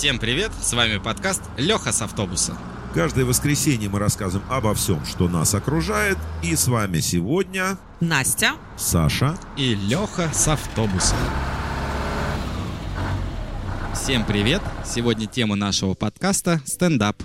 Всем привет, с вами подкаст Леха с автобуса. Каждое воскресенье мы рассказываем обо всем, что нас окружает. И с вами сегодня Настя. Саша. И Леха с автобуса. Всем привет! Сегодня тема нашего подкаста – стендап.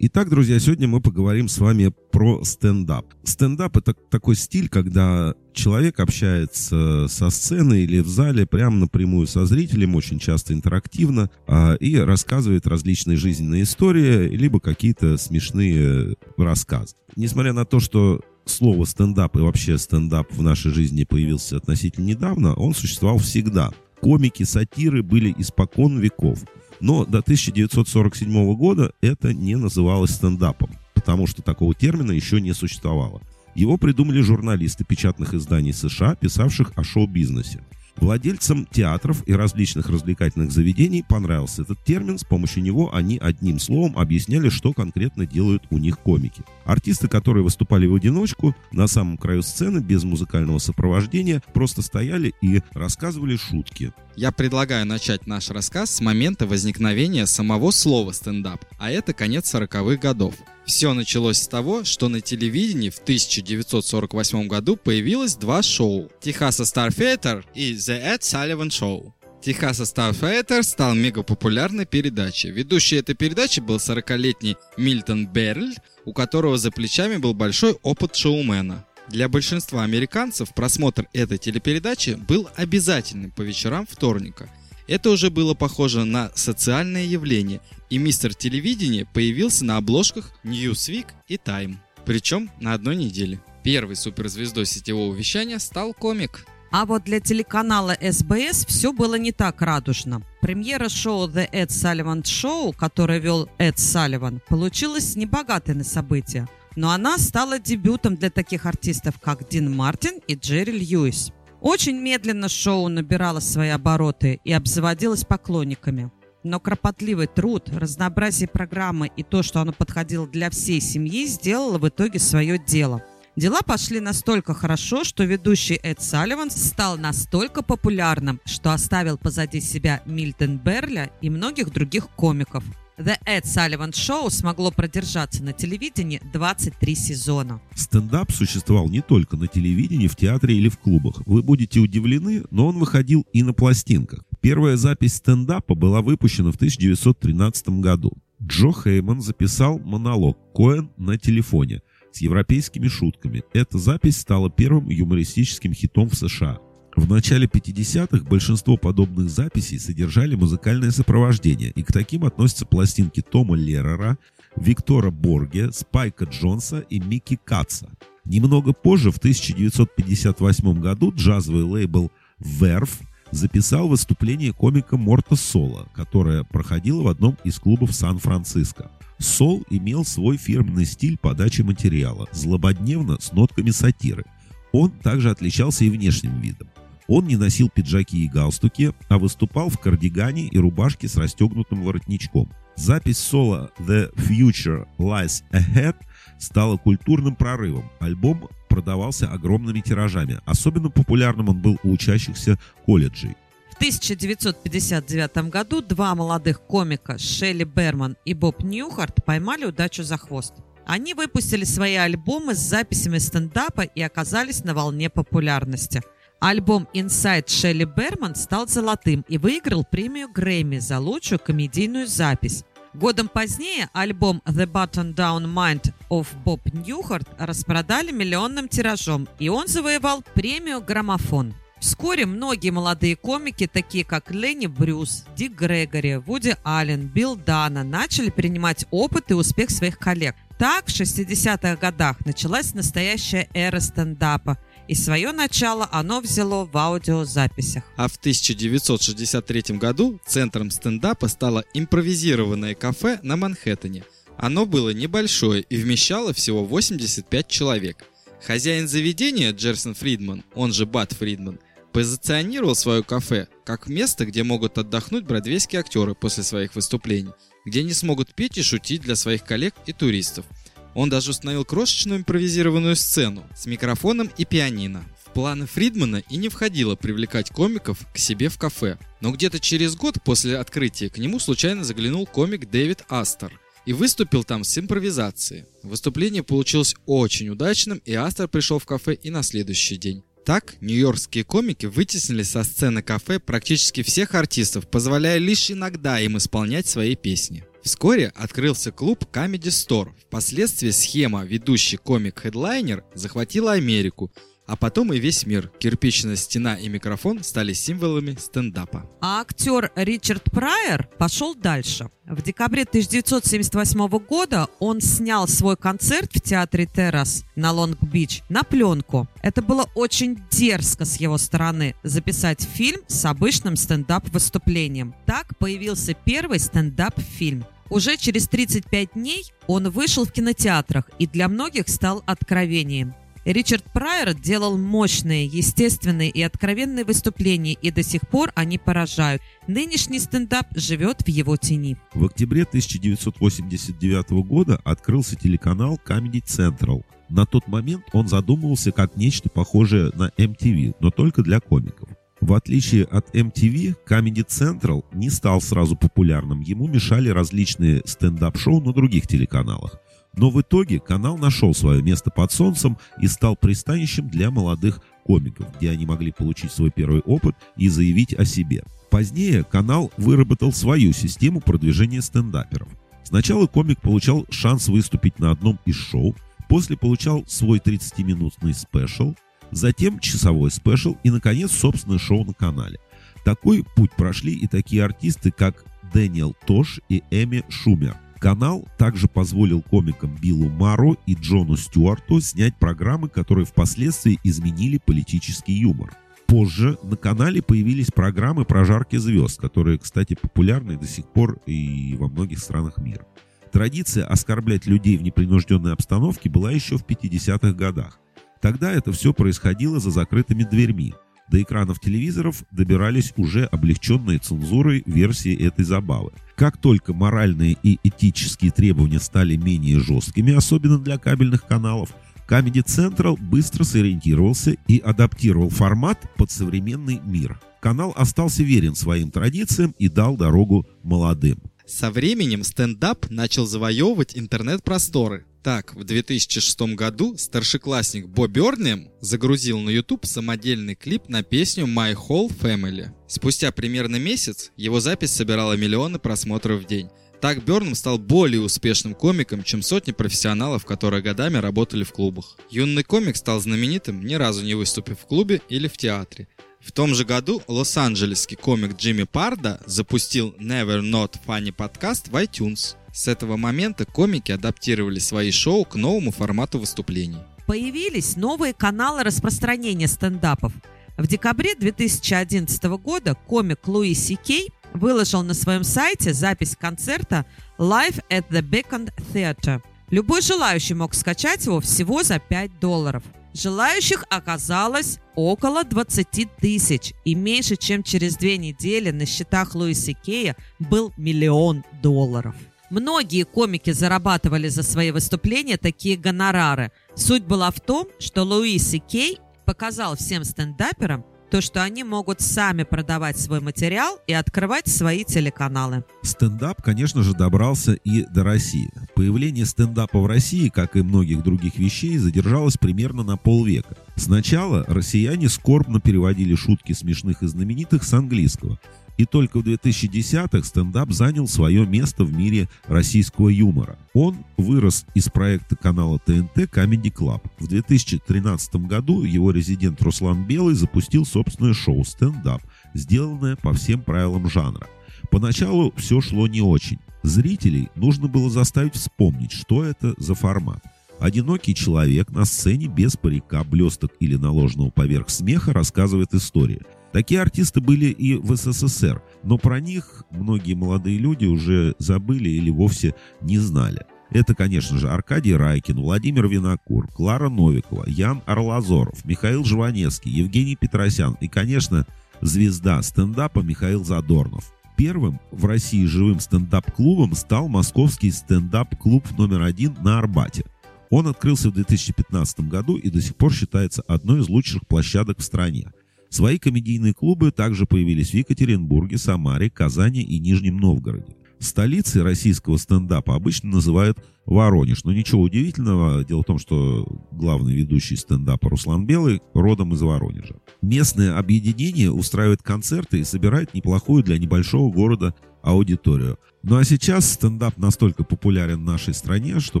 Итак, друзья, сегодня мы поговорим с вами про стендап. Стендап — это такой стиль, когда человек общается со сцены или в зале прямо напрямую со зрителем, очень часто интерактивно, а, и рассказывает различные жизненные истории, либо какие-то смешные рассказы. Несмотря на то, что слово стендап и вообще стендап в нашей жизни появился относительно недавно, он существовал всегда. Комики, сатиры были испокон веков. Но до 1947 года это не называлось стендапом, потому что такого термина еще не существовало. Его придумали журналисты печатных изданий США, писавших о шоу-бизнесе. Владельцам театров и различных развлекательных заведений понравился этот термин, с помощью него они одним словом объясняли, что конкретно делают у них комики. Артисты, которые выступали в одиночку, на самом краю сцены, без музыкального сопровождения, просто стояли и рассказывали шутки. Я предлагаю начать наш рассказ с момента возникновения самого слова стендап, а это конец 40-х годов. Все началось с того, что на телевидении в 1948 году появилось два шоу «Техаса Star Theater» и «The Ed Sullivan Show». Техаса Star Theater стал мегапопулярной передачей. Ведущий этой передачи был 40-летний Мильтон Берль, у которого за плечами был большой опыт шоумена. Для большинства американцев просмотр этой телепередачи был обязательным по вечерам вторника. Это уже было похоже на социальное явление, и мистер телевидения появился на обложках Newsweek и Time. Причем на одной неделе. Первой суперзвездой сетевого вещания стал комик. А вот для телеканала СБС все было не так радужно. Премьера шоу The Ed Sullivan Show, которое вел Эд Салливан, получилась небогатой на события. Но она стала дебютом для таких артистов, как Дин Мартин и Джерри Льюис. Очень медленно шоу набирало свои обороты и обзаводилось поклонниками. Но кропотливый труд, разнообразие программы и то, что оно подходило для всей семьи, сделало в итоге свое дело. Дела пошли настолько хорошо, что ведущий Эд Салливан стал настолько популярным, что оставил позади себя Мильтон Берля и многих других комиков. The Ed Sullivan Show смогло продержаться на телевидении 23 сезона. Стендап существовал не только на телевидении, в театре или в клубах. Вы будете удивлены, но он выходил и на пластинках. Первая запись стендапа была выпущена в 1913 году. Джо Хейман записал монолог «Коэн на телефоне» с европейскими шутками. Эта запись стала первым юмористическим хитом в США. В начале 50-х большинство подобных записей содержали музыкальное сопровождение, и к таким относятся пластинки Тома Леррера, Виктора Борге, Спайка Джонса и Микки Катса. Немного позже, в 1958 году, джазовый лейбл Verve записал выступление комика Морта Сола, которое проходило в одном из клубов Сан-Франциско. Сол имел свой фирменный стиль подачи материала, злободневно с нотками сатиры. Он также отличался и внешним видом. Он не носил пиджаки и галстуки, а выступал в кардигане и рубашке с расстегнутым воротничком. Запись соло «The Future Lies Ahead» стала культурным прорывом. Альбом продавался огромными тиражами. Особенно популярным он был у учащихся колледжей. В 1959 году два молодых комика Шелли Берман и Боб Ньюхарт поймали удачу за хвост. Они выпустили свои альбомы с записями стендапа и оказались на волне популярности – Альбом Inside Шелли Берман стал золотым и выиграл премию Грэмми за лучшую комедийную запись. Годом позднее альбом The Button Down Mind of Bob Newhart распродали миллионным тиражом, и он завоевал премию «Граммофон». Вскоре многие молодые комики, такие как Ленни Брюс, Дик Грегори, Вуди Аллен, Билл Дана, начали принимать опыт и успех своих коллег. Так, в 60-х годах началась настоящая эра стендапа – и свое начало оно взяло в аудиозаписях. А в 1963 году центром стендапа стало импровизированное кафе на Манхэттене. Оно было небольшое и вмещало всего 85 человек. Хозяин заведения Джерсон Фридман, он же Бат Фридман, позиционировал свое кафе как место, где могут отдохнуть бродвейские актеры после своих выступлений, где они смогут петь и шутить для своих коллег и туристов – он даже установил крошечную импровизированную сцену с микрофоном и пианино. В планы Фридмана и не входило привлекать комиков к себе в кафе. Но где-то через год после открытия к нему случайно заглянул комик Дэвид Астер и выступил там с импровизацией. Выступление получилось очень удачным, и Астер пришел в кафе и на следующий день. Так, нью-йоркские комики вытеснили со сцены кафе практически всех артистов, позволяя лишь иногда им исполнять свои песни. Вскоре открылся клуб Comedy Store. Впоследствии схема ведущий комик-хедлайнер захватила Америку, а потом и весь мир. Кирпичная стена и микрофон стали символами стендапа. А актер Ричард Прайер пошел дальше. В декабре 1978 года он снял свой концерт в театре Террас на Лонг-Бич на пленку. Это было очень дерзко с его стороны записать фильм с обычным стендап-выступлением. Так появился первый стендап-фильм. Уже через 35 дней он вышел в кинотеатрах и для многих стал откровением. Ричард Прайер делал мощные, естественные и откровенные выступления, и до сих пор они поражают. Нынешний стендап живет в его тени. В октябре 1989 года открылся телеканал Comedy Central. На тот момент он задумывался как нечто похожее на MTV, но только для комиков. В отличие от MTV, Comedy Central не стал сразу популярным, ему мешали различные стендап-шоу на других телеканалах. Но в итоге канал нашел свое место под солнцем и стал пристанищем для молодых комиков, где они могли получить свой первый опыт и заявить о себе. Позднее канал выработал свою систему продвижения стендаперов. Сначала комик получал шанс выступить на одном из шоу, после получал свой 30-минутный special, затем часовой special и, наконец, собственное шоу на канале. Такой путь прошли и такие артисты, как Дэниел Тош и Эми Шумер – Канал также позволил комикам Биллу Мару и Джону Стюарту снять программы, которые впоследствии изменили политический юмор. Позже на канале появились программы про жарки звезд, которые, кстати, популярны до сих пор и во многих странах мира. Традиция оскорблять людей в непринужденной обстановке была еще в 50-х годах. Тогда это все происходило за закрытыми дверьми. До экранов телевизоров добирались уже облегченные цензурой версии этой забавы. Как только моральные и этические требования стали менее жесткими, особенно для кабельных каналов, Comedy Central быстро сориентировался и адаптировал формат под современный мир. Канал остался верен своим традициям и дал дорогу молодым. Со временем стендап начал завоевывать интернет-просторы. Так, в 2006 году старшеклассник Бо Бернем загрузил на YouTube самодельный клип на песню My Whole Family. Спустя примерно месяц его запись собирала миллионы просмотров в день. Так Бернем стал более успешным комиком, чем сотни профессионалов, которые годами работали в клубах. Юный комик стал знаменитым, ни разу не выступив в клубе или в театре. В том же году лос-анджелесский комик Джимми Парда запустил Never Not Funny подкаст в iTunes. С этого момента комики адаптировали свои шоу к новому формату выступлений. Появились новые каналы распространения стендапов. В декабре 2011 года комик Луи Си Кей выложил на своем сайте запись концерта Live at the Beacon Theatre. Любой желающий мог скачать его всего за 5 долларов. Желающих оказалось около 20 тысяч, и меньше чем через две недели на счетах Луиса Кея был миллион долларов. Многие комики зарабатывали за свои выступления такие гонорары. Суть была в том, что Луис Кей показал всем стендаперам, то, что они могут сами продавать свой материал и открывать свои телеканалы. Стендап, конечно же, добрался и до России. Появление стендапа в России, как и многих других вещей, задержалось примерно на полвека. Сначала россияне скорбно переводили шутки смешных и знаменитых с английского. И только в 2010-х стендап занял свое место в мире российского юмора. Он вырос из проекта канала ТНТ Comedy Club. В 2013 году его резидент Руслан Белый запустил собственное шоу «Стендап», сделанное по всем правилам жанра. Поначалу все шло не очень. Зрителей нужно было заставить вспомнить, что это за формат. Одинокий человек на сцене без парика, блесток или наложенного поверх смеха рассказывает историю. Такие артисты были и в СССР, но про них многие молодые люди уже забыли или вовсе не знали. Это, конечно же, Аркадий Райкин, Владимир Винокур, Клара Новикова, Ян Арлазоров, Михаил Жванецкий, Евгений Петросян и, конечно, звезда стендапа Михаил Задорнов. Первым в России живым стендап-клубом стал московский стендап-клуб номер один на Арбате. Он открылся в 2015 году и до сих пор считается одной из лучших площадок в стране. Свои комедийные клубы также появились в Екатеринбурге, Самаре, Казани и Нижнем Новгороде. Столицей российского стендапа обычно называют Воронеж. Но ничего удивительного. Дело в том, что главный ведущий стендапа Руслан Белый родом из Воронежа. Местное объединение устраивает концерты и собирает неплохую для небольшого города аудиторию. Ну а сейчас стендап настолько популярен в нашей стране, что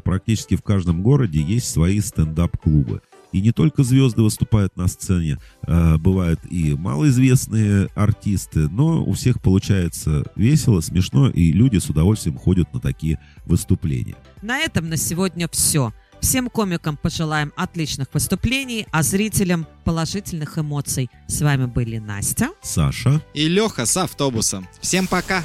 практически в каждом городе есть свои стендап-клубы. И не только звезды выступают на сцене, э, бывают и малоизвестные артисты, но у всех получается весело, смешно, и люди с удовольствием ходят на такие выступления. На этом на сегодня все. Всем комикам пожелаем отличных выступлений, а зрителям положительных эмоций. С вами были Настя, Саша и Леха с автобуса. Всем пока!